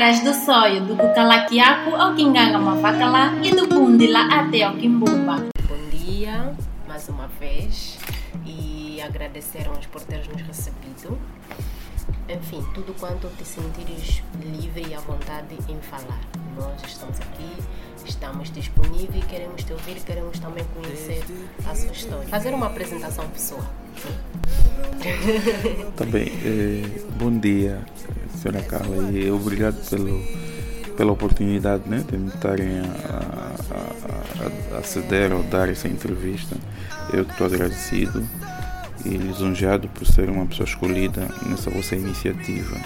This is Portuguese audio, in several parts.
caras do sonho, do Cucalaquiaco ao Quinganga Mavacala e do Bundila até ao Quimbumba. Bom dia, mais uma vez, e agradecermos por teres nos recebido. Enfim, tudo quanto te sentires livre e à vontade em falar. Nós estamos aqui, estamos disponíveis, queremos te ouvir, queremos também conhecer a sua história. Fazer uma apresentação pessoal. Também, eh, bom dia, senhora Carla, e obrigado pelo, pela oportunidade né, de me estarem a, a, a, a ceder ou dar essa entrevista. Eu estou agradecido e lisonjeado por ser uma pessoa escolhida nessa vossa iniciativa.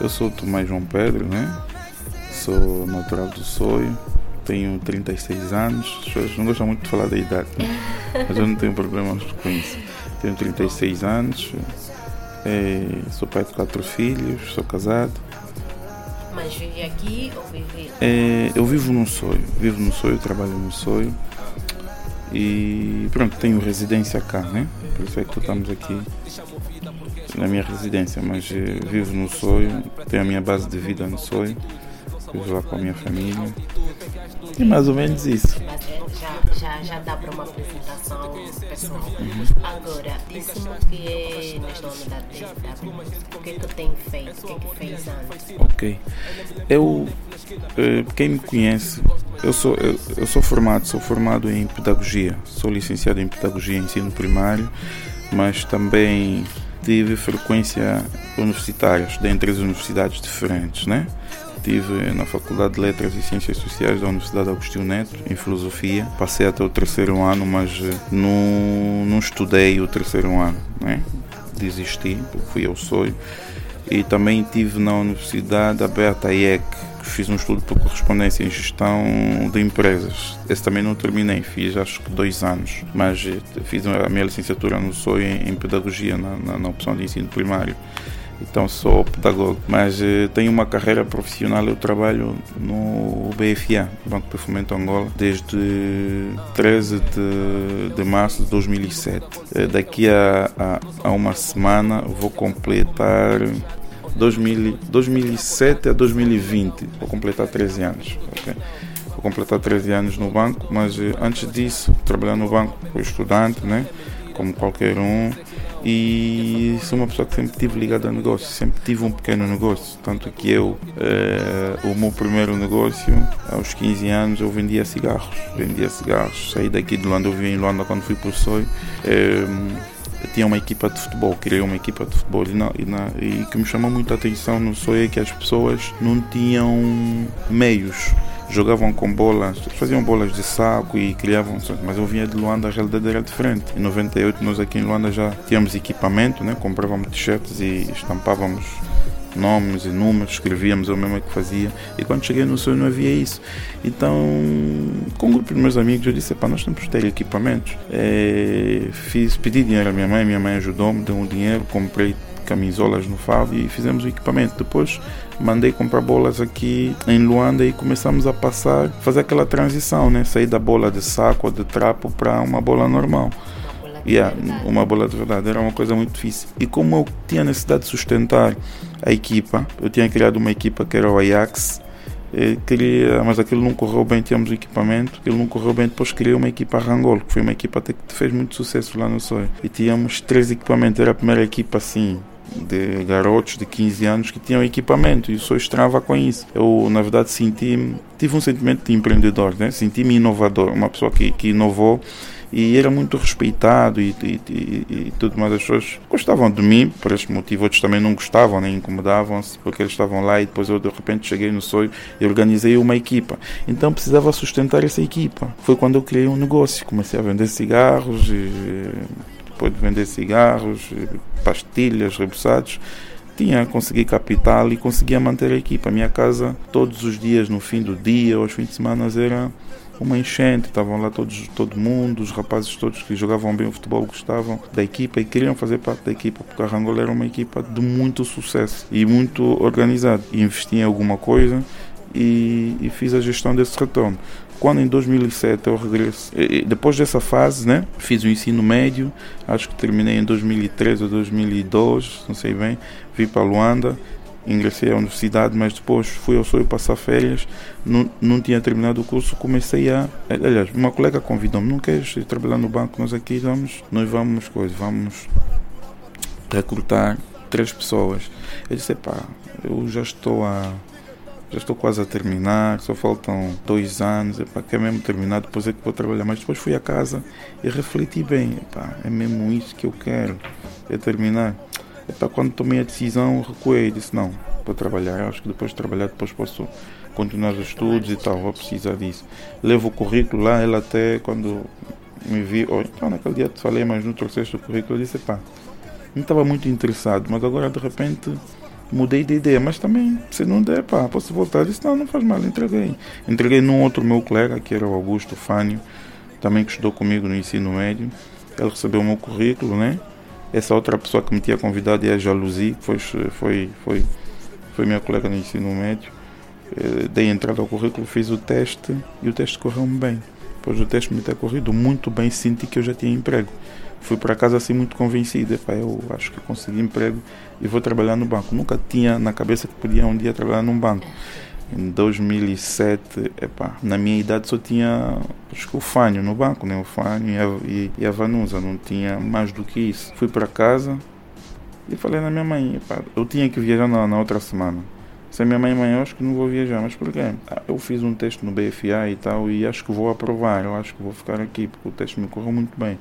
Eu sou Tomás João Pedro, né? sou natural do Sonho, tenho 36 anos, as pessoas não gostam muito de falar da idade, né? mas eu não tenho problemas com isso. Tenho 36 anos, é, sou pai de quatro filhos, sou casado. Mas vive aqui ou vive? É, eu vivo num sonho, vivo num sonho, trabalho num sonho e pronto, tenho residência cá, né? Por isso é que estamos aqui na minha residência, mas eh, vivo no sonho, tenho a minha base de vida no sonho, vivo lá com a minha família. E mais ou menos isso. Já, já, dá para uma apresentação pessoal. Agora, disse-me que é nesta unidade de O que é que tem feito? O que é que fez antes? Ok. Eu, eh, quem me conhece, eu sou, eu, eu sou formado, sou formado em pedagogia, sou licenciado em pedagogia e ensino primário, mas também tive frequência universitária, estudei em três universidades diferentes, né? Estive na Faculdade de Letras e Ciências Sociais da Universidade Agostinho Neto, em Filosofia. Passei até o terceiro ano, mas eh, não, não estudei o terceiro ano, né? Desisti, fui ao sonho. E também estive na Universidade Aberta IEC, fiz um estudo por correspondência em gestão de empresas. Esse também não terminei, fiz acho que dois anos, mas eh, fiz a minha licenciatura no SOI em Pedagogia, na, na, na opção de ensino primário então sou pedagogo, mas eh, tenho uma carreira profissional, eu trabalho no BFA, Banco de Fomento Angola, desde 13 de, de março de 2007. Eh, daqui a, a, a uma semana vou completar 2000, 2007 a 2020, vou completar 13 anos. Vou completar 13 anos no banco, mas eh, antes disso, trabalhando no banco, fui estudante, né? Como qualquer um. E sou uma pessoa que sempre tive ligada a negócio, sempre tive um pequeno negócio, tanto que eu, eh, o meu primeiro negócio, aos 15 anos, eu vendia cigarros, vendia cigarros, saí daqui de Luanda, eu vim em Luanda quando fui para o SOI, eh, tinha uma equipa de futebol, criei uma equipa de futebol. E, na, e, na, e que me chamou muito a atenção no SOI é que as pessoas não tinham meios jogavam com bolas, faziam bolas de saco e criavam, mas eu vinha de Luanda, a realidade era diferente. Em 98 nós aqui em Luanda já tínhamos equipamento, né? comprávamos t-shirts e estampávamos nomes e números, escrevíamos, eu mesmo que fazia. E quando cheguei no sonho não havia isso. Então, com um grupo de meus amigos, eu disse: nós temos que ter equipamentos. É, fiz, pedi dinheiro à minha mãe, minha mãe ajudou-me, deu um dinheiro, comprei camisolas no FAV e fizemos o equipamento. Depois mandei comprar bolas aqui em Luanda e começamos a passar, fazer aquela transição, né? Sair da bola de saco ou de trapo para uma bola normal. Yeah, uma bola de verdade era uma coisa muito difícil. E como eu tinha necessidade de sustentar a equipa, eu tinha criado uma equipa que era o Ajax, queria, mas aquilo não correu bem, tínhamos o equipamento, aquilo não correu bem, depois criei uma equipa Rangol, que foi uma equipa até que fez muito sucesso lá no Soy. E tínhamos três equipamentos, era a primeira equipa assim, de garotos de 15 anos que tinham equipamento e só estranhava com isso. Eu, na verdade, senti tive um sentimento de empreendedor, né? senti-me inovador, uma pessoa que, que inovou e era muito respeitado e, e, e, e, tudo mais. As pessoas gostavam de mim por este motivo, outros também não gostavam nem incomodavam-se porque eles estavam lá e depois eu de repente cheguei no sonho e organizei uma equipa. Então precisava sustentar essa equipa. Foi quando eu criei um negócio, comecei a vender cigarros e depois de vender cigarros, pastilhas, rebuçados, tinha consegui capital e conseguia manter a equipa. A minha casa, todos os dias, no fim do dia, aos fins de semana, era uma enchente. Estavam lá todos, todo mundo, os rapazes todos que jogavam bem o futebol gostavam da equipa e queriam fazer parte da equipa, porque a Rangola era uma equipa de muito sucesso e muito organizada. Investi em alguma coisa e, e fiz a gestão desse retorno. Quando em 2007 eu regresso, depois dessa fase, né, fiz o ensino médio, acho que terminei em 2013 ou 2012, não sei bem, vim para Luanda ingressei à universidade, mas depois fui ao sonho passar férias, não, não tinha terminado o curso, comecei a. Aliás, uma colega convidou-me, não queres trabalhar no banco? Nós aqui vamos, nós vamos, coisa, vamos recrutar três pessoas. Eu disse, pá, eu já estou a. Já estou quase a terminar, só faltam dois anos, epá, quer mesmo terminar, depois é que vou trabalhar. Mas depois fui a casa e refleti bem, epá, é mesmo isso que eu quero, é terminar. Epá, quando tomei a decisão, recuei e disse, não, vou trabalhar, acho que depois de trabalhar, depois posso continuar os estudos e tal, vou precisar disso. Levo o currículo lá, ela até quando me viu, oh, então naquele dia te falei, mas não trouxeste o currículo, eu disse, pá, não estava muito interessado, mas agora de repente mudei de ideia, mas também, se não der, pá, posso voltar. Disse, não, não faz mal, entreguei. Entreguei num outro meu colega, que era o Augusto Fânio, também que estudou comigo no ensino médio. Ele recebeu o meu currículo, né? Essa outra pessoa que me tinha convidado é a Jaluzi, que foi, foi, foi, foi minha colega no ensino médio. Eh, dei entrada ao currículo, fiz o teste e o teste correu-me bem. Depois do teste me ter corrido muito bem, senti que eu já tinha emprego fui para casa assim muito convencido. Epá, eu acho que consegui emprego e vou trabalhar no banco. Nunca tinha na cabeça que podia um dia trabalhar num banco. Em 2007, epá, na minha idade só tinha acho que o Fânio no banco, né? o Fânio e a, e, e a Vanusa, não tinha mais do que isso. Fui para casa e falei na minha mãe, epá, eu tinha que viajar na, na outra semana. Se a minha mãe, mãe, eu acho que não vou viajar, mas por quê? Ah, eu fiz um teste no BFA e tal e acho que vou aprovar, eu acho que vou ficar aqui porque o teste me correu muito bem.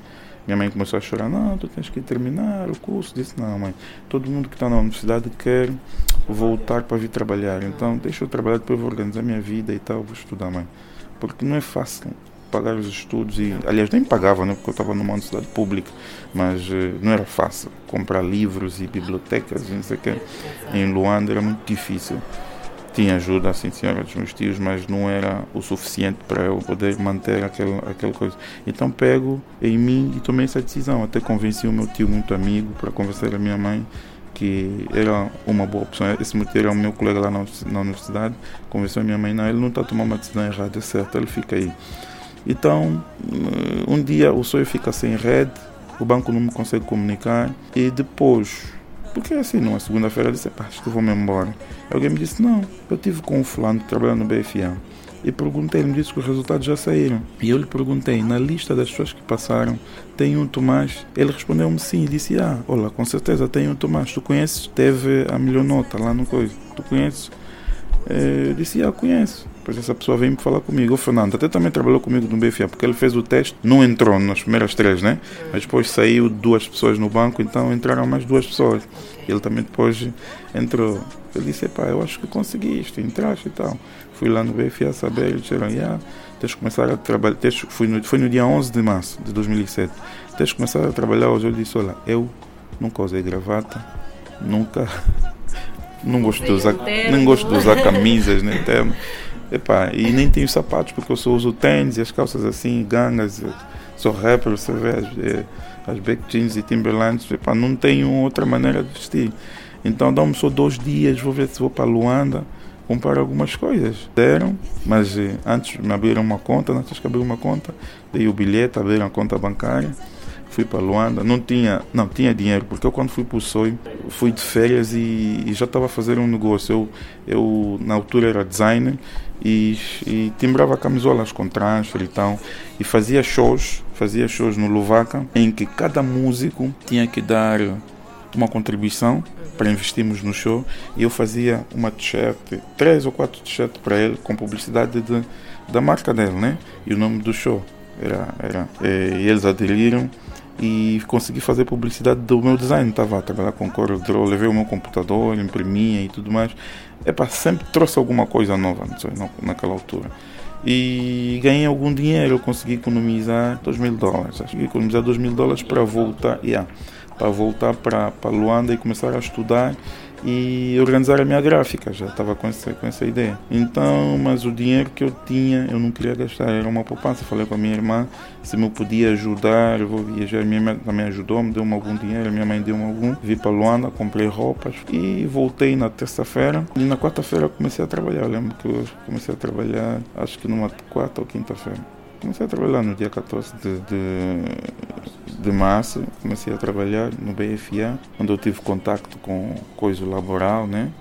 Minha mãe começou a chorar, não, tu tens que terminar o curso. Disse, não, mãe, todo mundo que está na universidade quer voltar para vir trabalhar. Então, deixa eu trabalhar, depois vou organizar minha vida e tal, vou estudar, mãe. Porque não é fácil pagar os estudos e, aliás, nem pagava, né, porque eu estava numa universidade pública, mas uh, não era fácil comprar livros e bibliotecas, não sei o que. Em Luanda era muito difícil tinha ajuda, assim, senhora dos meus tios, mas não era o suficiente para eu poder manter aquela, aquela coisa. Então pego em mim e tomei essa decisão. Até convenci o meu tio, muito amigo, para convencer a minha mãe que era uma boa opção. Esse meu tio era o meu colega lá na, na universidade. Convenceu a minha mãe, não, ele não está tomando uma decisão errada, é certo, ele fica aí. Então, um dia o sonho fica sem rede, o banco não me consegue comunicar e depois porque assim, numa segunda-feira eu disse, acho que vou-me embora. Alguém me disse, não, eu tive com um fulano trabalhando no BFA. E perguntei, ele me disse que os resultados já saíram. E eu lhe perguntei, na lista das pessoas que passaram, tem um Tomás? Ele respondeu-me sim, e disse, ah, olha, com certeza tem um Tomás. Tu conheces? Teve a melhor nota lá no coisa. Tu conheces? Eh, eu disse, ah, conheço. Depois essa pessoa veio me falar comigo. O Fernando até também trabalhou comigo no BFA, porque ele fez o teste, não entrou nas primeiras três, né? Mas depois saiu duas pessoas no banco, então entraram mais duas pessoas. Ele também depois entrou. Ele disse, pá, eu acho que conseguiste, entraste e tal. Fui lá no BFA saber, eles disseram, yeah, tens de começar a trabalhar. Tens, foi, no, foi no dia 11 de março de 2007. Tens de começar a trabalhar hoje. Eu disse, olha, eu nunca usei gravata, nunca. Não gosto de usar, nem gosto de usar camisas, nem terno. Epá, e nem tenho sapatos, porque eu só uso tênis e as calças assim, gangas. Sou rapper, você vê as, eh, as back jeans e Timberlands. Epá, não tenho outra maneira de vestir. Então dá-me só dois dias, vou ver se vou para Luanda comprar algumas coisas. Deram, mas eh, antes me abriram uma conta, antes que abrir uma conta, dei o bilhete, abriram a conta bancária fui para Luanda, não tinha, não tinha dinheiro, porque eu quando fui para o Sonho, fui de férias e, e já estava a fazer um negócio. Eu, eu na altura era designer e, e timbrava camisolas com transfer e tal, e fazia shows, fazia shows no Luvaca, em que cada músico tinha que dar uma contribuição para investirmos no show. E eu fazia uma t-shirt, três ou quatro t-shirts para ele com publicidade de, da marca dele, né? E o nome do show. Era, era eh, e eles aderiram e consegui fazer publicidade do meu design. Estava a trabalhar com CorelDRAW, levei o meu computador, imprimia e tudo mais. Epa, sempre trouxe alguma coisa nova sei, naquela altura. E ganhei algum dinheiro, eu consegui economizar 2 mil dólares. Que economizar 2 mil dólares para voltar, yeah, para voltar para Luanda e começar a estudar e organizar a minha gráfica, já estava com essa, com essa ideia. Então, mas o dinheiro que eu tinha, eu não queria gastar, era uma poupança. Falei com a minha irmã se me podia ajudar, eu vou viajar. Minha mãe também ajudou, me deu algum dinheiro, minha mãe deu algum. Vi para Luanda, comprei roupas e voltei na terça-feira. E na quarta-feira comecei a trabalhar. Eu lembro que eu comecei a trabalhar, acho que numa quarta ou quinta-feira. Comecei a trabalhar no dia 14 de, de, de, março, comecei a trabalhar no BFA, onde eu tive contato com coisa laboral, né?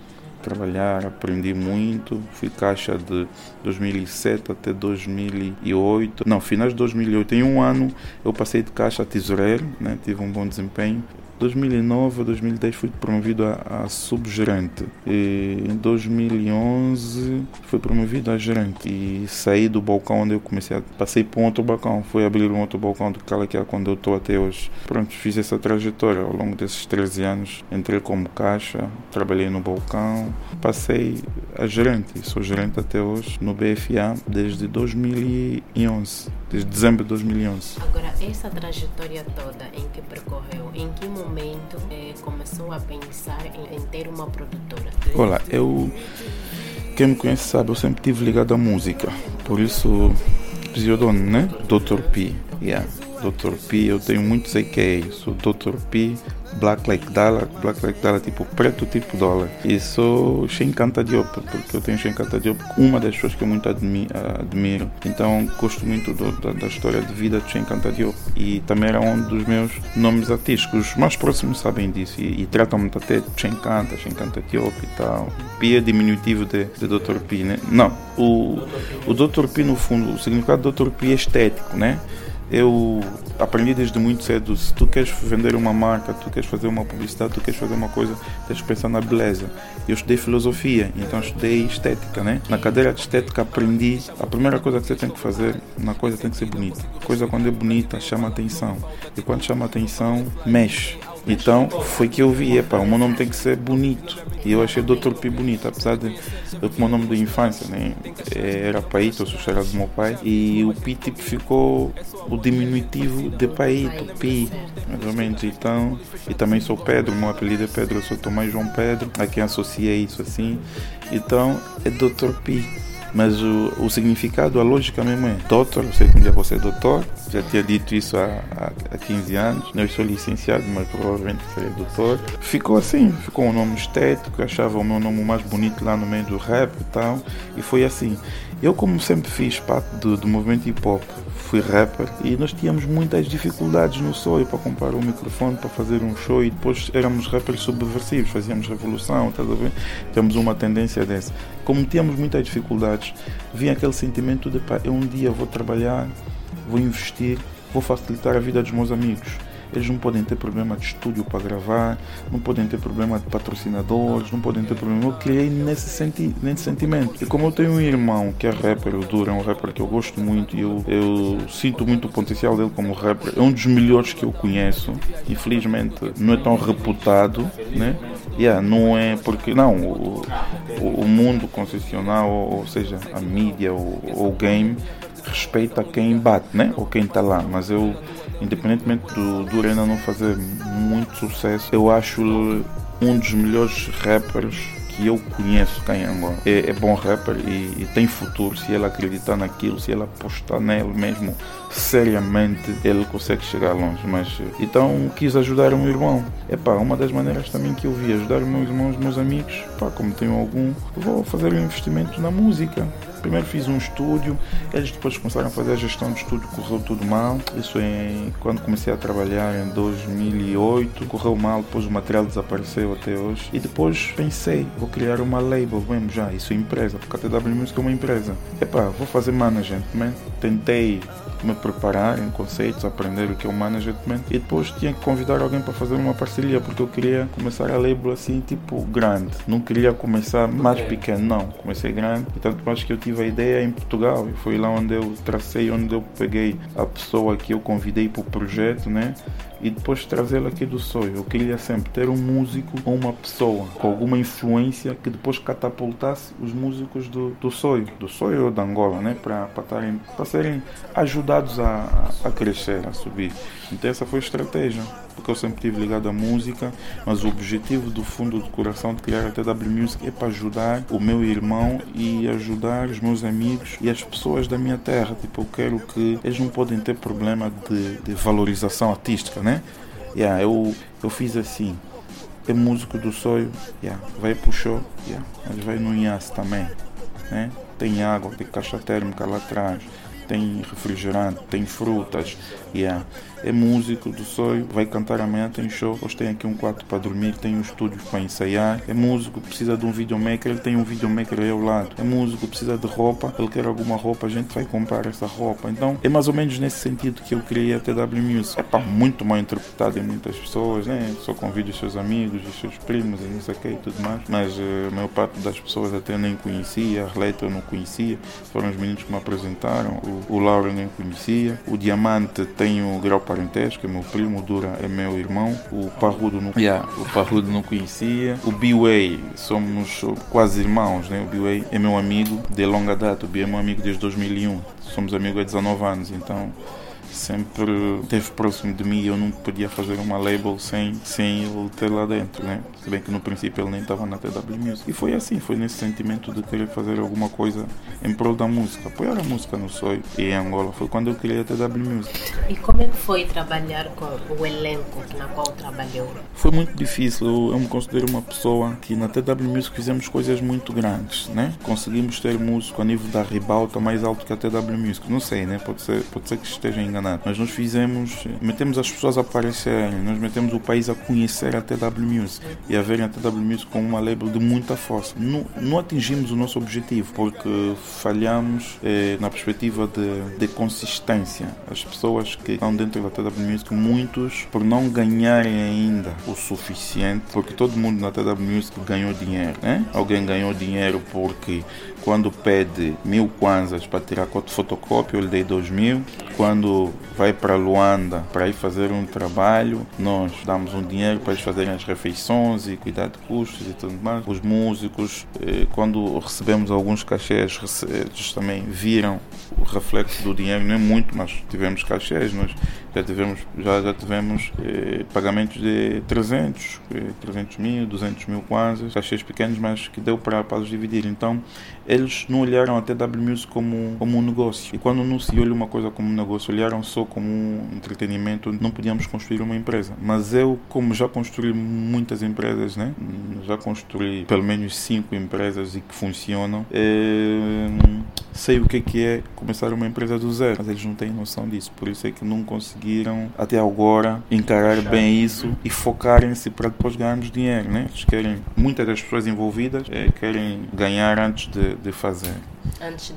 trabalhar, aprendi muito. Fui caixa de 2007 até 2008. Não, finais de 2008. Em um ano eu passei de caixa a tesoureiro, né? tive um bom desempenho. 2009 a 2010 fui promovido a, a subgerente. E em 2011 fui promovido a gerente e saí do balcão onde eu comecei a passei para um outro balcão, fui abrir um outro balcão do Calaquiá quando eu estou até hoje. Pronto, fiz essa trajetória ao longo desses 13 anos. Entrei como caixa, trabalhei no balcão, passei a gerente, sou gerente até hoje no BFA desde 2011, desde dezembro de 2011. Agora, essa trajetória toda em que percorreu, em que momento eh, começou a pensar em, em, ter uma produtora? Olha, eu. Quem me conhece sabe, eu sempre tive ligado à música. Por isso, pseudônimo, né? Dr. P. Yeah. Dr. P, eu tenho muitos AKs. Sou Dr. P, Black Like Dollar, Black Like Dollar tipo preto tipo dólar. E sou Shenkanta Diop, porque eu tenho Shenkanta Diop, uma das pessoas que eu muito admi admiro. Então gosto muito do, da, da, história de vida de Shenkanta Diop. E também era um dos meus nomes artísticos. Os mais próximos sabem disso e, e tratam-me até de Shenkanta, Shenkanta Diop e tal. P é diminutivo de, de Dr. P, né? Não, o, o Dr. P no fundo, o significado do Dr. P é estético, né? Eu aprendi desde muito cedo, se tu queres vender uma marca, tu queres fazer uma publicidade, tu queres fazer uma coisa, tens que pensar na beleza. Eu estudei filosofia, então estudei estética, né? Na cadeira de estética aprendi, a primeira coisa que você tem que fazer, uma coisa tem que ser bonita. A coisa quando é bonita chama atenção. E quando chama atenção, mexe. Então foi que eu vi, epa, o meu nome tem que ser bonito. E eu achei Dr. Pi bonito, apesar de o meu nome de infância né, era Paito, eu sou do meu pai, e o Pi tipo ficou o diminutivo de Paito, Pi, mais ou menos. Então, e também sou Pedro, meu apelido é Pedro, eu sou Tomás João Pedro, a quem associei isso assim. Então é Dr. Pi. Mas o, o significado, a lógica mesmo é doutor, eu sei que um dia você é doutor, já tinha dito isso há, há, há 15 anos, eu sou licenciado, mas provavelmente serei doutor. Ficou assim, ficou um nome estético, achava o meu nome mais bonito lá no meio do rap e tal, e foi assim. Eu, como sempre fiz parte do, do movimento hip hop, fui rapper e nós tínhamos muitas dificuldades no sonho para comprar um microfone para fazer um show e depois éramos rappers subversivos, fazíamos revolução, tá a ver? Temos uma tendência dessa. Como tínhamos muitas dificuldades, vinha aquele sentimento de pá, eu um dia vou trabalhar, vou investir, vou facilitar a vida dos meus amigos eles não podem ter problema de estúdio para gravar, não podem ter problema de patrocinadores, não podem ter problema. Eu criei nesse, senti nesse sentimento. E como eu tenho um irmão que é rapper, o Dura, é um rapper que eu gosto muito e eu, eu sinto muito o potencial dele como rapper, é um dos melhores que eu conheço. Infelizmente não é tão reputado, né? Yeah, não é porque não o, o mundo concessional, ou, seja, a mídia ou o game respeita quem bate, né? Ou quem está lá. Mas eu independentemente do, do Urena não fazer muito sucesso, eu acho um dos melhores rappers que eu conheço cá em Angola. É, é bom rapper e, e, tem futuro se ele acreditar naquilo, se ele apostar nele mesmo seriamente, ele consegue chegar longe. Mas então quis ajudar o meu irmão. É pá, uma das maneiras também que eu vi ajudar os meus irmãos, os meus amigos, pá, como tenho algum, vou fazer um investimento na música. Primeiro fiz um estúdio, eles depois começaram a fazer a gestão do estúdio, correu tudo mal. Isso em quando comecei a trabalhar em 2008, correu mal, depois o material desapareceu até hoje. E depois pensei, vou criar uma label mesmo já, isso é empresa, porque a TW Music é uma empresa. Epá, vou fazer management, man. Tentei me preparar em conceitos, aprender o que é o management. E depois tinha que convidar alguém para fazer uma parceria porque eu queria começar a label assim tipo grande, não queria começar mais pequeno, não, comecei grande. E tanto mais que eu tive a ideia em Portugal e foi lá onde eu tracei, onde eu peguei a pessoa que eu convidei para o projeto, né? E depois trazê-lo aqui do sonho. Eu queria sempre ter um músico ou uma pessoa com alguma influência que depois catapultasse os músicos do, do sonho, do sonho ou da Angola, né? para serem ajudados a, a crescer, a subir. Então essa foi a estratégia, porque eu sempre tive ligado à música, mas o objetivo do fundo do coração de criar a TW Music é para ajudar o meu irmão e ajudar os meus amigos e as pessoas da minha terra. Tipo, eu quero que eles não podem ter problema de, de valorização artística, né? Yeah, eu, eu fiz assim, é músico do sonho, yeah, vai pro show, yeah, mas vai no IAS também, né? Tem água, tem caixa térmica lá atrás, tem refrigerante, tem frutas. Yeah. É músico do sonho, vai cantar amanhã, tem show. Hoje tem aqui um quarto para dormir, tem um estúdio para ensaiar. É músico, precisa de um videomaker, ele tem um videomaker aí ao lado. É músico, precisa de roupa, ele quer alguma roupa, a gente vai comprar essa roupa. Então é mais ou menos nesse sentido que eu criei a TW Music. É para muito mal interpretado em muitas pessoas, né? Só convido os seus amigos, os seus primos e não sei o que e tudo mais. Mas uh, a maior parte das pessoas até nem conhecia, a Arleta eu não conhecia. Foram os meninos que me apresentaram. O, o eu nem conhecia. O Diamante tem o grau parentesco, é meu primo, o Dura é meu irmão. O Parrudo não, yeah, o Parrudo não conhecia. O B-Way, somos quase irmãos, né? O B-Way é meu amigo de longa data. O B é meu amigo desde 2001. Somos amigos há 19 anos, então sempre esteve próximo de mim e eu não podia fazer uma label sem, sem ele ter lá dentro, né? Se bem que no princípio ele nem estava na TW Music. E foi assim, foi nesse sentimento de querer fazer alguma coisa em prol da música, apoiar a música no Soy e em Angola. Foi quando eu criei a TW Music. E como é que foi trabalhar com o elenco na qual trabalhou? Foi muito difícil. Eu, eu me considero uma pessoa que na TW Music fizemos coisas muito grandes, né? Conseguimos ter músico a nível da ribalta mais alto que a TW Music. Não sei, né? Pode ser, pode ser que esteja enganado mas nós fizemos, metemos as pessoas a aparecerem, nós metemos o país a conhecer a TW Music e a verem a TW Music como uma label de muita força. Não, não atingimos o nosso objetivo porque falhamos eh, na perspectiva de, de consistência. As pessoas que estão dentro da TW Music, muitos por não ganharem ainda o suficiente, porque todo mundo na TW Music ganhou dinheiro. Né? Alguém ganhou dinheiro porque quando pede mil kwanzas para tirar fotocópia, eu lhe dei dois mil. Quando vai para Luanda para ir fazer um trabalho, nós damos um dinheiro para eles fazerem as refeições e cuidar de custos e tudo mais. Os músicos, eh, quando recebemos alguns cachês, eles também viram o reflexo do dinheiro, não é muito, mas tivemos cachês, nós já tivemos, já, já tivemos eh, pagamentos de 300, eh, 300 mil, 200 mil quase, cachês pequenos, mas que deu para, para os dividir. Então, eles não olharam a TW Music como, como um negócio. E quando não se olha uma coisa como um negócio, olharam só como um entretenimento, não podíamos construir uma empresa. Mas eu, como já construí muitas empresas, né? já construí pelo menos cinco empresas e que funcionam, eh, sei o que é começar uma empresa do zero. Mas eles não têm noção disso, por isso é que não consegui conseguiram até agora encarar bem isso e focarem-se para depois ganharmos dinheiro, né? Eles querem, muitas das pessoas envolvidas é, querem ganhar antes de, de fazer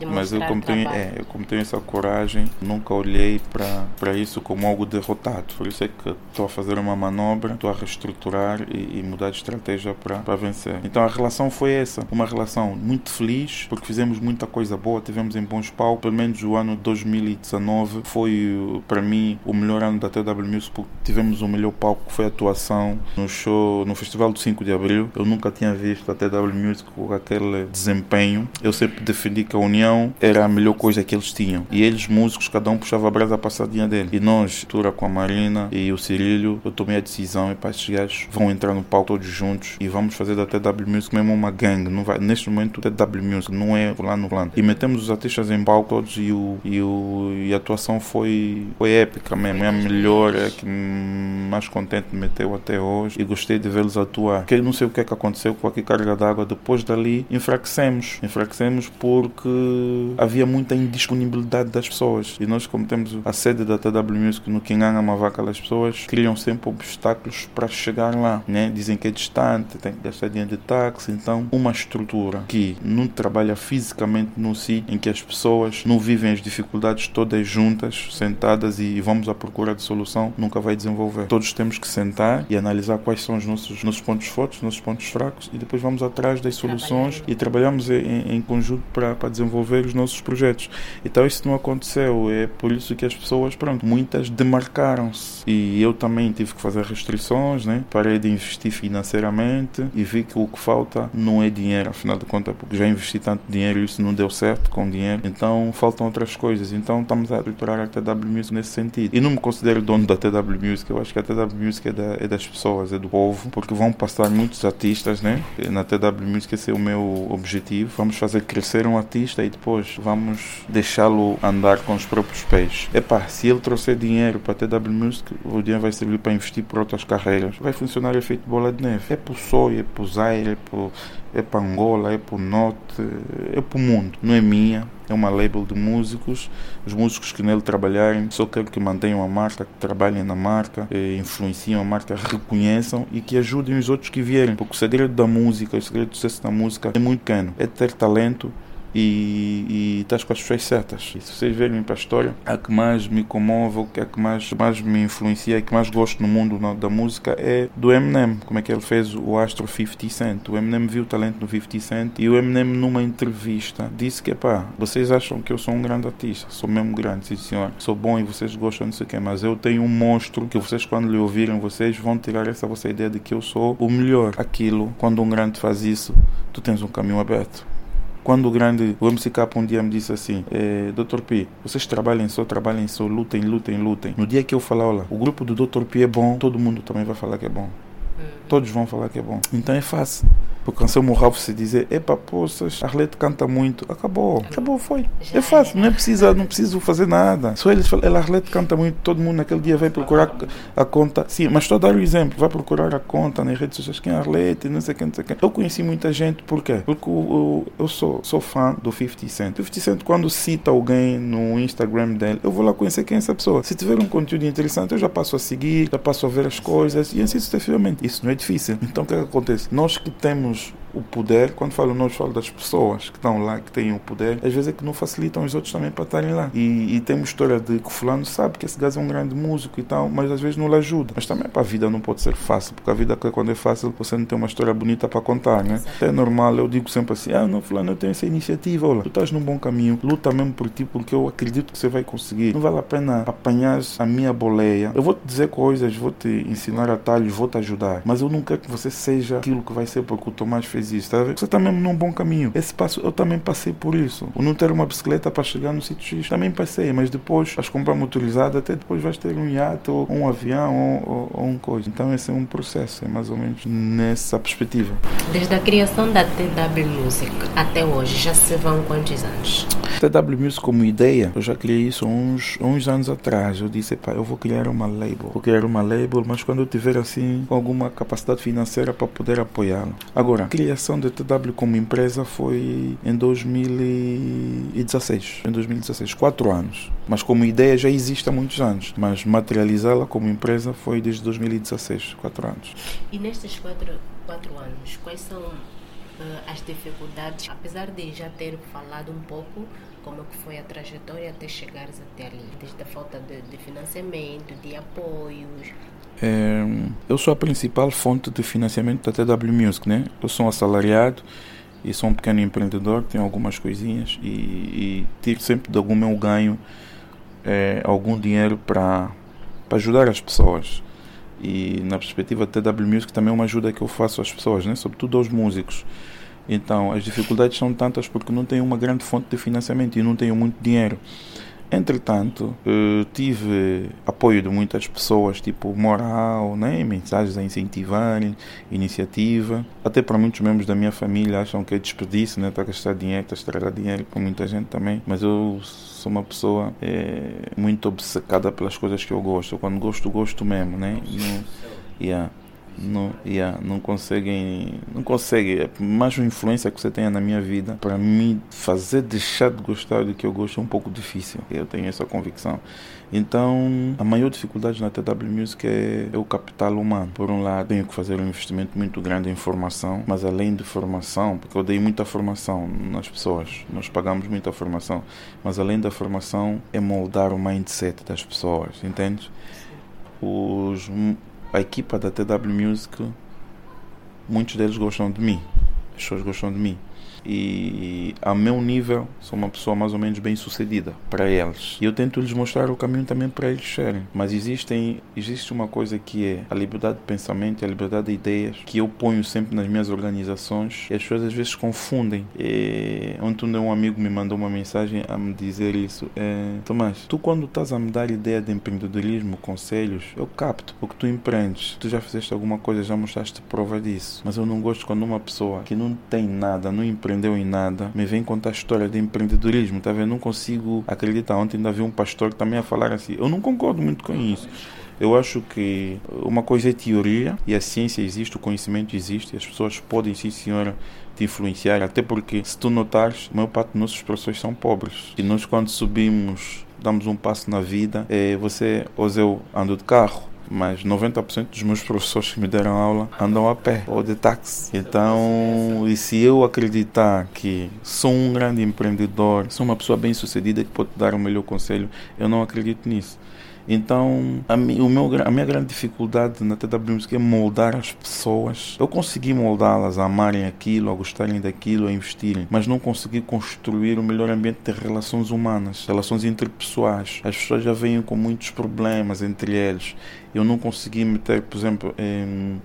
Mas eu como, tenho, é, eu como tenho essa coragem, nunca olhei para isso como algo derrotado. Por isso é que estou a fazer uma manobra, estou a reestruturar e, e mudar de estratégia para vencer. Então a relação foi essa, uma relação muito feliz, porque fizemos muita coisa boa, tivemos em bons palcos. Pelo menos o ano 2019 foi para mim o melhor ano da TW Music, porque tivemos o melhor palco que foi a atuação no show, no Festival do 5 de Abril. Eu nunca tinha visto a TW Music com aquele desempenho. Eu sempre defendi que a união era a melhor coisa que eles tinham. E eles, músicos, cada um puxava a brasa passadinha dele. E nós, Tura com a Marina e o Cirílio, eu tomei a decisão e para estes gajos vão entrar no palco todos juntos e vamos fazer da TW Music mesmo uma gangue. Não vai, neste momento, TW Music não é lá no plano. E metemos os artistas em palco todos e, o, e, o, e a atuação foi, foi épica mesmo. É a melhor, é que mais contente me meteu até hoje e gostei de vê-los atuar. Que não sei o que é que aconteceu com aqui carga d'água. Depois dali, enfraquecemos. Enfraquecemos por porque havia muita indisponibilidade das pessoas. E nós, como temos a sede da TW Music no Kinganga Mavaca, as pessoas criam sempre obstáculos para chegar lá. Né? Dizem que é distante, tem que gastar dinheiro de táxi. Então, uma estrutura que não trabalha fisicamente no sítio, em que as pessoas não vivem as dificuldades todas juntas, sentadas e vamos à procura de solução, nunca vai desenvolver. Todos temos que sentar e analisar quais são os nossos, nossos pontos fortes, nossos pontos fracos e depois vamos atrás das soluções e trabalhamos em, em conjunto para desenvolver os nossos projetos. Então isso não aconteceu, é por isso que as pessoas, pronto, muitas demarcaram-se. E eu também tive que fazer restrições, né? Parei de investir financeiramente e vi que o que falta não é dinheiro, afinal de contas, porque já investi tanto dinheiro e isso não deu certo com dinheiro. Então faltam outras coisas. Então estamos a estruturar a TW Music nesse sentido. E não me considero dono da TW Music, eu acho que a TW Music é, da, é das pessoas, é do povo, porque vão passar muitos artistas, né? Na TW Music esse é o meu objetivo. Vamos fazer crescer um artista e depois vamos deixá-lo andar com os próprios pés. Se ele trouxer dinheiro para a TW Music, o dinheiro vai servir para investir por outras carreiras. Vai funcionar efeito bola de neve. É para o Soy, é para o Zaire, é para é Angola, é para o Norte, é para o mundo. Não é minha, é uma label de músicos. Os músicos que nele trabalharem, só quero que mantenham a marca, que trabalhem na marca, eh, influenciem a marca, reconheçam e que ajudem os outros que vierem. Porque o segredo da música, o segredo do sucesso da música é muito pequeno. É ter talento e, estás com as pessoas certas. E se vocês verem para a história, a que mais me comove, a que mais, mais me influencia, a que mais gosto no mundo da música é do Eminem. Como é que ele fez o Astro 50 Cent. O Eminem viu o talento no 50 Cent e o Eminem, numa entrevista, disse que, pá, vocês acham que eu sou um grande artista, sou mesmo grande, sim senhor, sou bom e vocês gostam, não sei o que, mas eu tenho um monstro que vocês, quando lhe ouvirem, vocês vão tirar essa vossa ideia de que eu sou o melhor. Aquilo, quando um grande faz isso, tu tens um caminho aberto. Quando o grande, o MC Cap um dia me disse assim, eh, Dr. P, vocês trabalhem só, trabalhem só, lutem, lutem, lutem. No dia que eu falar, olha, o grupo do Dr. P é bom, todo mundo também vai falar que é bom. Uhum. Todos vão falar que é bom. Então é fácil. Porque Anselmo Ralph se dizer, epa, poças, Arlete canta muito. Acabou, acabou, foi. É fácil, não é precisa, não preciso fazer nada. Só eles falam, ela Arlete canta muito, todo mundo naquele dia vai procurar a conta. Sim, mas estou a dar o exemplo, vai procurar a conta nas redes sociais, quem é Arlete, não sei quem, não sei quem. Eu conheci muita gente, por quê? Porque eu, eu sou, sou fã do 50 Cent. 50 Cent, quando cita alguém no Instagram dele, eu vou lá conhecer quem é essa pessoa. Se tiver um conteúdo interessante, eu já passo a seguir, já passo a ver as coisas e assim sucessivamente. Isso não é difícil. Então o que, é que acontece? Nós que temos o poder, quando falo nós, falo das pessoas que estão lá, que têm o poder, às vezes é que não facilitam os outros também para estarem lá. E, e tem uma história de que o fulano sabe que esse gajo é um grande músico e tal, mas às vezes não lhe ajuda. Mas também para a vida não pode ser fácil, porque a vida quando é fácil você não tem uma história bonita para contar, né? É normal, eu digo sempre assim, ah não, fulano, eu tenho essa iniciativa, olha, tu estás num bom caminho, luta mesmo por ti, porque eu acredito que você vai conseguir. Não vale a pena apanhar a minha boleia. Eu vou te dizer coisas, vou te ensinar atalhos, vou te ajudar, mas eu não quero que você seja aquilo que vai ser porque o Tomás fez fez isso, tá Você está mesmo num bom caminho. Esse passo eu também passei por isso. O não ter uma bicicleta para chegar no sítio X também passei, mas depois vais comprar motorizada, até depois vais ter um iate ou um avião ou, ou, ou um coisa. Então esse é um processo, é mais ou menos nessa perspectiva. Desde a criação da TW Music até hoje, já se vão quantos anos? TW Music como ideia, eu já criei isso uns, uns anos atrás. Eu disse, pá, eu vou criar uma label. Vou criar uma label, mas quando eu tiver assim, alguma capacidade financeira para poder apoiá-la. Agora, criar criação da TW como empresa foi em 2016. Em 2016, quatro anos. Mas como ideia já existe há muitos anos. Mas materializá-la como empresa foi desde 2016, quatro anos. E nestes quatro, quatro anos, quais são uh, as dificuldades, apesar de já ter falado um pouco como foi a trajetória até chegares até ali, desde a falta de, de financiamento, de apoios, é, eu sou a principal fonte de financiamento da TW Music, né? Eu sou um assalariado e sou um pequeno empreendedor, tenho algumas coisinhas e, e tiro sempre de algum meu ganho é, algum dinheiro para ajudar as pessoas. E na perspectiva da TW Music também é uma ajuda que eu faço às pessoas, né? sobretudo aos músicos. Então, as dificuldades são tantas porque não tenho uma grande fonte de financiamento e não tenho muito dinheiro. Entretanto, eh, tive apoio de muitas pessoas, tipo moral, né? mensagens a incentivarem, iniciativa. Até para muitos membros da minha família acham que é desperdício, né? Está a gastar dinheiro, está a estragar dinheiro para muita gente também. Mas eu sou uma pessoa é, muito obcecada pelas coisas que eu gosto. Quando gosto, gosto mesmo, né? No, yeah não, yeah, não conseguem, não conseguem, é mais uma influência que você tenha na minha vida, para mim fazer deixar de gostar do que eu gosto é um pouco difícil. Eu tenho essa convicção. Então, a maior dificuldade na TW Music é o capital humano. Por um lado, tenho que fazer um investimento muito grande em formação, mas além de formação, porque eu dei muita formação nas pessoas, nós pagamos muita formação, mas além da formação é moldar o mindset das pessoas, entende? Os a equipa da TW Music, muitos deles gostam de mim. As pessoas gostam de mim e a meu nível sou uma pessoa mais ou menos bem sucedida para eles. E eu tento lhes mostrar o caminho também para eles serem. Mas existem, existe uma coisa que é a liberdade de pensamento e a liberdade de ideias que eu ponho sempre nas minhas organizações e as pessoas às vezes confundem. E, ontem um amigo me mandou uma mensagem a me dizer isso. É, Tomás, tu quando estás a me dar ideia de empreendedorismo, conselhos, eu capto o que tu empreendes. Tu já fizeste alguma coisa, já mostraste prova disso. Mas eu não gosto quando uma pessoa que não tem nada, não empreende aprendeu em nada, me vem contar a história de empreendedorismo, tá vendo? Não consigo acreditar. Ontem ainda vi um pastor também a falar assim. Eu não concordo muito com isso. Eu acho que uma coisa é teoria e a ciência existe, o conhecimento existe, as pessoas podem, sim senhora, te influenciar, até porque se tu notares, a maior parte dos nossos professores são pobres. E nós quando subimos, damos um passo na vida, é, você, ou eu ando de carro, mas 90% dos meus professores que me deram aula andam a pé ou de táxi. Então, e se eu acreditar que sou um grande empreendedor, sou uma pessoa bem sucedida que pode dar o melhor conselho, eu não acredito nisso. Então, a, mi, o meu, a minha grande dificuldade na TW Music é moldar as pessoas. Eu consegui moldá-las a amarem aquilo, a gostarem daquilo, a investirem, mas não consegui construir o melhor ambiente de relações humanas, relações interpessoais. As pessoas já vêm com muitos problemas entre eles eu não consegui meter, por exemplo,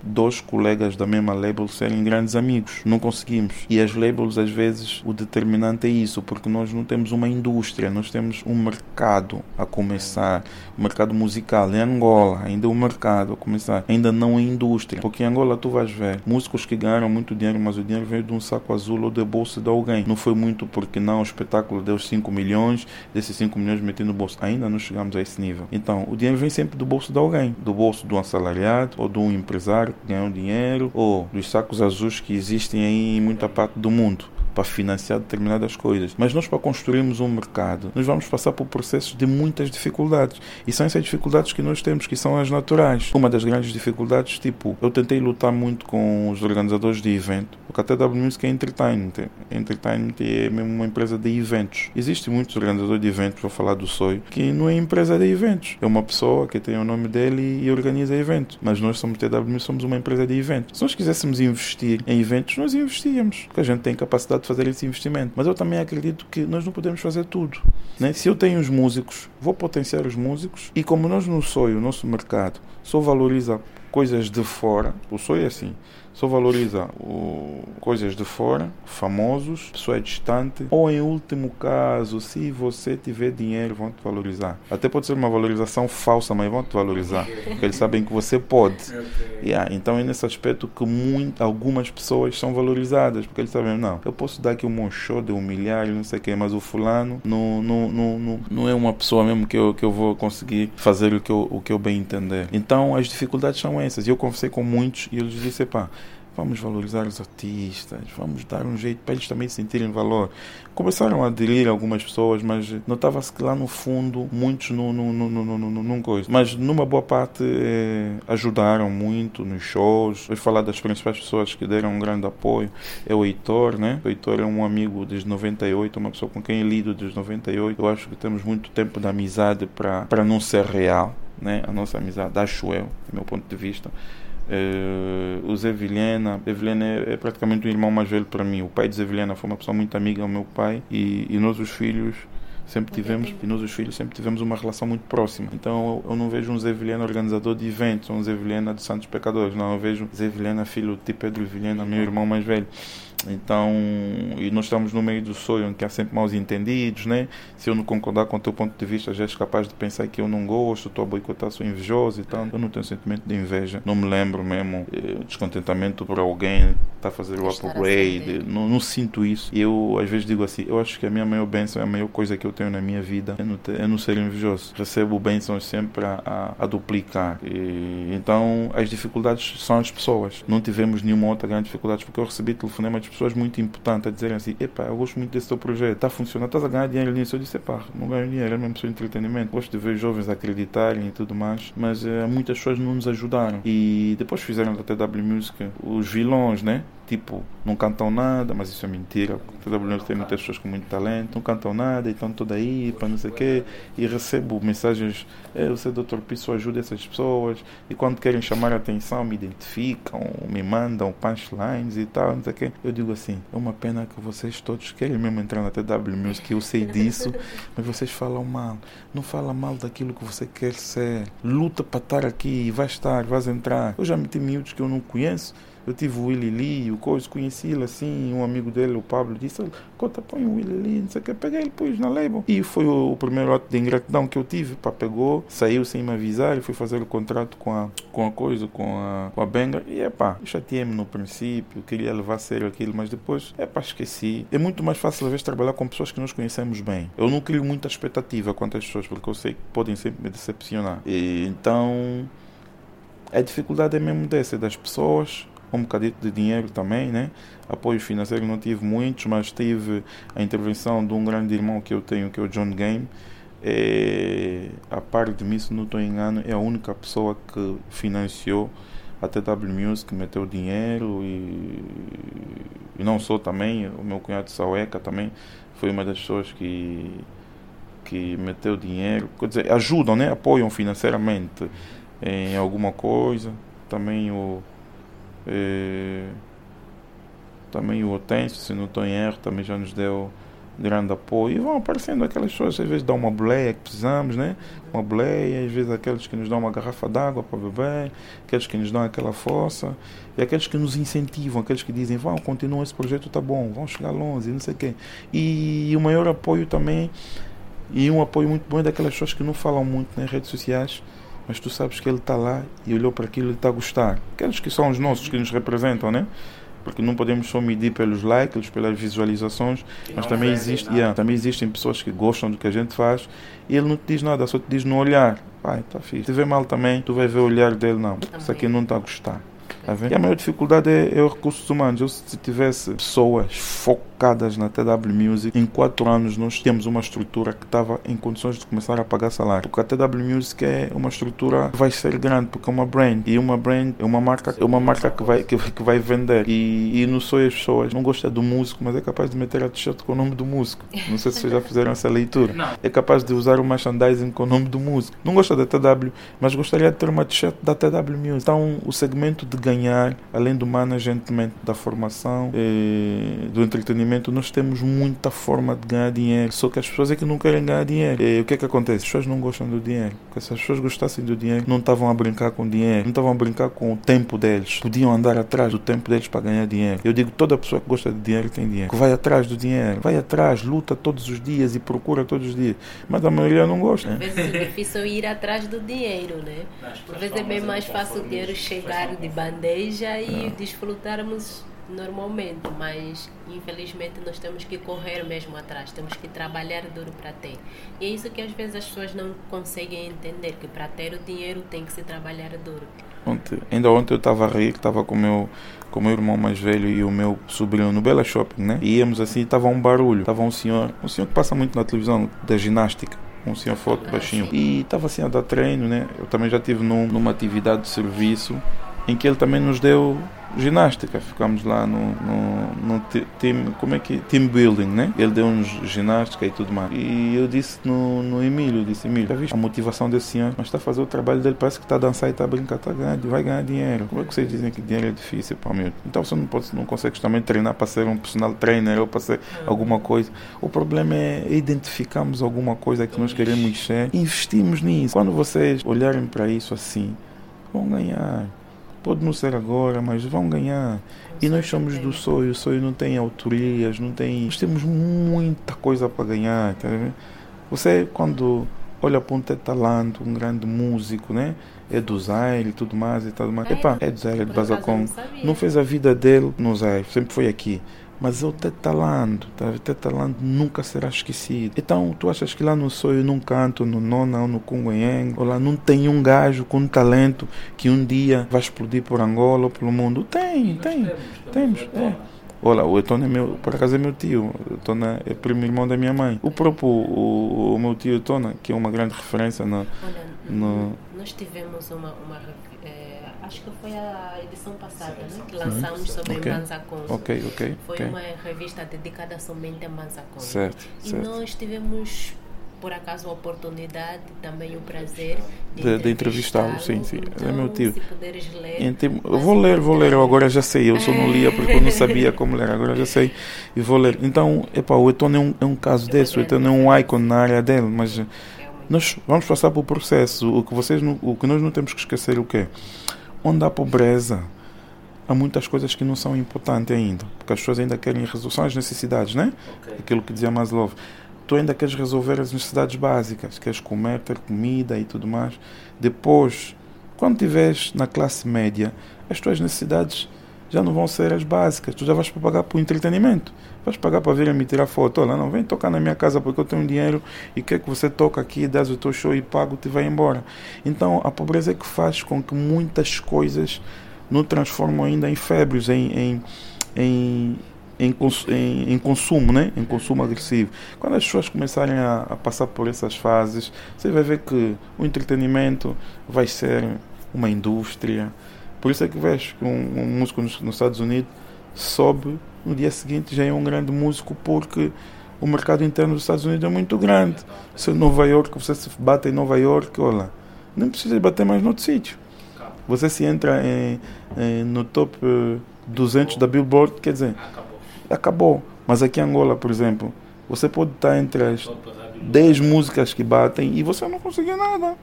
dois colegas da mesma label serem grandes amigos. Não conseguimos. E as labels, às vezes, o determinante é isso, porque nós não temos uma indústria, nós temos um mercado a começar. O mercado musical em Angola, ainda o mercado a começar, ainda não é indústria. Porque em Angola tu vais ver músicos que ganharam muito dinheiro, mas o dinheiro veio de um saco azul ou de bolso de alguém. Não foi muito porque não, o espetáculo deu 5 milhões, desses 5 milhões meti no bolso. Ainda não chegamos a esse nível. Então, o dinheiro vem sempre do bolso de alguém do bolso de um assalariado ou de um empresário que ganhou dinheiro ou dos sacos azuis que existem aí em muita parte do mundo para financiar determinadas coisas. Mas nós, para construirmos um mercado, nós vamos passar por processos de muitas dificuldades. E são essas dificuldades que nós temos, que são as naturais. Uma das grandes dificuldades, tipo, eu tentei lutar muito com os organizadores de evento, porque a TW Music é entertainment. Entertainment é mesmo uma empresa de eventos. Existem muitos organizadores de eventos, vou falar do Soi, que não é empresa de eventos. É uma pessoa que tem o nome dele e organiza eventos. Mas nós somos TW somos uma empresa de eventos. Se nós quiséssemos investir em eventos, nós investíamos, porque a gente tem capacidade de fazer esse investimento. Mas eu também acredito que nós não podemos fazer tudo. Né? Se eu tenho os músicos, vou potenciar os músicos e como nós no sonho, o nosso mercado, só valoriza coisas de fora, o sonho é assim, só valoriza o, coisas de fora, famosos, pessoa distante, ou em último caso, se você tiver dinheiro, vão te valorizar. Até pode ser uma valorização falsa, mas vão te valorizar, porque eles sabem que você pode. Yeah, então é nesse aspecto que muito, algumas pessoas são valorizadas, porque eles sabem, não, eu posso dar aqui um show de humilhar, não sei o quê, mas o fulano não, não, não, não, não é uma pessoa mesmo que eu, que eu vou conseguir fazer o que eu, o que eu bem entender. Então as dificuldades são essas. E eu conversei com muitos e eles disseram, pá, Vamos valorizar os artistas, vamos dar um jeito para eles também sentirem valor. Começaram a aderir algumas pessoas, mas notava-se que lá no fundo muitos não, não, não, não, não, não coisa. Mas numa boa parte eh, ajudaram muito nos shows. Vou falar das principais pessoas que deram um grande apoio. É o Heitor, né? O Heitor é um amigo desde 98, uma pessoa com quem eu lido desde 98. Eu acho que temos muito tempo de amizade para não ser real. Né? A nossa amizade, acho eu, do meu ponto de vista. Uh, o Zé Vilhena, Zé Vilhena é, é, praticamente um irmão mais velho para mim. O pai de Zé Vilhena foi uma pessoa muito amiga ao meu pai e, e nós os filhos sempre tivemos e nós os filhos sempre tivemos uma relação muito próxima. Então eu, eu não vejo um Zé Vilhena organizador de eventos, um Zé Vilhena de Santos Pecadores. Não, eu vejo Zé Vilhena filho de Pedro Vilhena, meu irmão mais velho. Então, e nós estamos no meio do sonho que há sempre mal entendidos, né? Se eu não concordar com o teu ponto de vista, já és capaz de pensar que eu não gosto, estou a boicotar, sou invejoso e tal. Eu não tenho sentimento de inveja. Não me lembro mesmo eh, descontentamento por alguém estar a fazer o upgrade. Não, não, sinto isso. E eu, às vezes, digo assim: eu acho que a minha maior bênção, a maior coisa que eu tenho na minha vida é não, ter, é não ser invejoso. Recebo bênçãos sempre a, a, a duplicar. E, então, as dificuldades são as pessoas. Não tivemos nenhuma outra grande dificuldade, porque eu recebi telefonemas de pessoas muito importantes a dizerem assim: Epá, eu gosto muito desse teu projeto, está funcionando, estás a ganhar dinheiro nisso. Eu disse: Epá, não ganho dinheiro, é mesmo de entretenimento. Gosto de ver jovens acreditarem e tudo mais, mas é, muitas pessoas não nos ajudaram. E depois fizeram da TW Music os vilões, né? Tipo, não cantam nada, mas isso é mentira. TW tem muitas pessoas com muito talento, não cantam nada e estão tudo aí para não sei o quê. E recebo mensagens, é, você, doutor Piso, ajuda essas pessoas. E quando querem chamar a atenção, me identificam, me mandam punchlines e tal, não sei o quê. Eu digo assim, é uma pena que vocês todos querem mesmo entrar na TW Music, eu sei disso, mas vocês falam mal. Não fala mal daquilo que você quer ser. Luta para estar aqui, vai estar, vais entrar. Eu já meti miúdos que eu não conheço Eu tive o Willy Lee, o coisa, conheci ele assim, um amigo dele, o Pablo, disse, conta, põe o Willy Lee, não sei o que, peguei ele, pus na label. E foi o, primeiro ato de ingratidão que eu tive, pá, pegou, saiu sem me avisar, fui fazer o contrato com a, com a coisa, com a, com a Benga, e é pá, chateei-me no princípio, queria levar a sério aquilo, mas depois, é pá, esqueci. É muito mais fácil, às vezes, trabalhar com pessoas que nós conhecemos bem. Eu não crio muita expectativa quanto às pessoas, porque eu sei que podem sempre me decepcionar. E, então, a dificuldade é mesmo dessa, das pessoas, um bocadito de dinheiro também, né? Apoio financeiro não tive muitos, mas tive a intervenção de um grande irmão que eu tenho, que é o John Game. É, a par de mim, se não estou engano, é a única pessoa que financiou a TW Music, meteu dinheiro e, e não sou também, o meu cunhado Saueca também foi uma das pessoas que que meteu dinheiro, quer dizer, ajudam, né? apoiam financeiramente em alguma coisa. Também o também o Otense, se não estou em erro, também já nos deu grande apoio. E vão aparecendo aquelas pessoas, às vezes dão uma boleia que precisamos, né? Uma boleia, às vezes aqueles que nos dão uma garrafa d'água para beber, aqueles que nos dão aquela força, e aqueles que nos incentivam, aqueles que dizem, vão, continua esse projeto, tá bom, vão chegar longe, não sei o quê. E o maior apoio também, e um apoio muito bom é daquelas pessoas que não falam muito nas redes sociais, mas tu sabes que ele está lá e olhou para aquilo e está a gostar. Aqueles que são os nossos, que nos representam, né? Porque não podemos só medir pelos likes, pelas visualizações, mas também, existe, yeah, também existem pessoas que gostam do que a gente faz e ele não te diz nada, só te diz no olhar. Pai, tá fixe. Se vê mal também, tu vai ver o olhar dele, não. Isso aqui não está a gostar. Tá e a maior dificuldade é, é os recursos humanos. Eu, se tivesse pessoas focadas na TW Music, em quatro anos nós temos uma estrutura que estava em condições de começar a pagar salário. Porque a TW Music é uma estrutura que vai ser grande, porque é uma brand. E uma brand é uma marca, é uma marca que vai, que, que vai vender. E, e não sou as pessoas, não gosta do músico, mas é capaz de meter a t-shirt com o nome do músico. Não sei se vocês já fizeram essa leitura. Não. É capaz de usar o merchandising com o nome do músico. Não gosta da TW, mas gostaria de ter uma t-shirt da TW Music. Então, o segmento de ganhar ganhar, além do management da formação, eh, do entretenimento, nós temos muita forma de ganhar dinheiro. Só que as pessoas é que não querem ganhar dinheiro. E o que é que acontece? As pessoas não gostam do dinheiro. Porque se as pessoas gostassem do dinheiro, não estavam a brincar com o dinheiro, não estavam a brincar com o tempo deles. Podiam andar atrás do tempo deles para ganhar dinheiro. Eu digo, toda pessoa que gosta de dinheiro tem dinheiro. Que vai atrás do dinheiro. Vai atrás, luta todos os dias e procura todos os dias. Mas a maioria não gosta. Às vezes é difícil ir atrás do dinheiro, né? Às vezes é bem mais fácil o dinheiro chegar de bandeja e desfrutarmos normalmente, mas infelizmente nós temos que correr mesmo atrás, temos que trabalhar duro para ter. E é isso que às vezes as pessoas não conseguem entender, que para ter o dinheiro tem que se trabalhar duro. Ontem, ainda ontem eu estava a rir, estava com o meu com meu irmão mais velho e o meu sobrinho no Bela Shopping, né? E íamos assim, estava um barulho, estava um senhor, um senhor que passa muito na televisão da ginástica um senhor foto baixinho. E estava assim a dar treino, né? Eu também já tive num, numa atividade de serviço em que ele também nos deu ginástica. Ficamos lá no, no, no team, como é que team building, né? Ele deu-nos ginástica e tudo mais. E eu disse no, no Emílio, disse Emílio, já viste a motivação desse senhor? Mas está a fazer o trabalho dele, parece que está a dançar e está a brincar, a ganhar, vai ganhar dinheiro. Como é que vocês dizem que dinheiro é difícil para mim? Então você não pode, não consegue também treinar para ser um personal trainer ou para ser alguma coisa. O problema é identificarmos alguma coisa que nós queremos ser, investimos nisso. Quando vocês olharem para isso assim, vão ganhar. Pode não ser agora, mas vão ganhar. E nós somos do sonho, o sonho não tem autorias, não tem. Nós temos muita coisa para ganhar. Tá Você, quando olha para um talento, um grande músico, né? É do Zaire e tudo mais e tudo mais. Epa, é do Zaire, é de Bazacom. Não fez a vida dele no Zaire, sempre foi aqui. Mas eu ter talento, tá? ter talento nunca será esquecido. Então, tu achas que lá no sonho, num canto, no Nona ou no Cunguenheng, ou lá não tem um gajo com um talento que um dia vai explodir por Angola ou pelo mundo? Tem, tem, temos. É. Olha, o Etona é meu, por acaso é meu tio, o Etona é primo irmão da minha mãe. O próprio, o, o meu tio Etona, que é uma grande referência no... Olha, no... nós tivemos uma, uma acho que foi a edição passada né, que lançamos sobre okay. Manzacon. Ok, ok. Foi okay. uma revista dedicada somente a Manzacon. Certo, e certo. nós tivemos por acaso a oportunidade, também o prazer de, de, de entrevistá-lo, sim, sim. Então, é meu tio. Se puderes ler. Então, eu vou ler, vou ler, eu agora já sei, eu só não lia porque eu não sabia como ler, agora já sei e vou ler. Então, epa, o Eton é um, é um caso é desse, o Eton é um ícone na área dele, mas nós vamos passar por processo. O que vocês, o que nós não temos que esquecer é o quê? Onde há pobreza, há muitas coisas que não são importantes ainda, porque as pessoas ainda querem resolver as necessidades, né? Ok. Aquilo que dizia Maslow. Tu ainda queres resolver as necessidades básicas, queres comer, ter comida e tudo mais. Depois, quando estiveres na classe média, as tuas necessidades já não vão ser as básicas. Tu já vais pagar por entretenimento. Vais pagar para vir me tirar foto. Olha, não vem tocar na minha casa porque eu tenho dinheiro e quer que você toque aqui, dás o teu show e pago-te e vai embora. Então, a pobreza é que faz com que muitas coisas nos transformam ainda em febres, em, em, em, em, em- em consumo, né? em consumo agressivo. Quando as pessoas começarem a, a passar por essas fases, você vai ver que o entretenimento vai ser uma indústria. Por isso é que vês que um, um músico nos, nos Estados Unidos sobe, no dia seguinte já é um grande músico porque o mercado interno dos Estados Unidos é muito grande. Se Nova York, você se bate em Nova York, olha, não precisa bater mais noutro sítio. Você se entra em, em- no top eh, 200 da Billboard, quer dizer, Acabou. Mas aqui em Angola, por exemplo, você pode estar entre as Top rádio. 10 músicas que batem e você não conseguiu nada.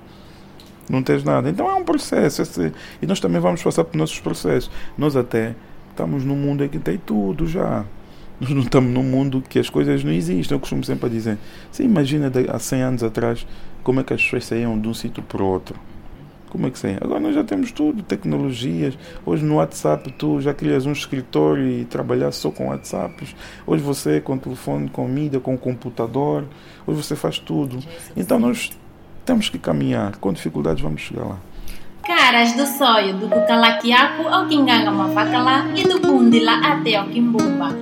Não tens nada. Então é um processo. esse- e nós também vamos passar por nossos processos. Nós até estamos num mundo em que tem tudo já. Nós não estamos num mundo que as coisas não existem. Eu costumo sempre dizer. Você imagina há 100 anos atrás como é que as pessoas saíam de um sítio para o outro. Como é que saíam? Agora nós já temos tudo, tecnologias. Hoje no WhatsApp tu já crias um escritório e trabalhar só com WhatsApps. Hoje você com telefone, com mídia, com computador. Hoje você faz tudo. Então nós temos que caminhar. Com dificuldades vamos chegar lá. Caras do sonho do Kukalakiaku ao Kinganga Mavakala e do Bundila até ao Kimbumba.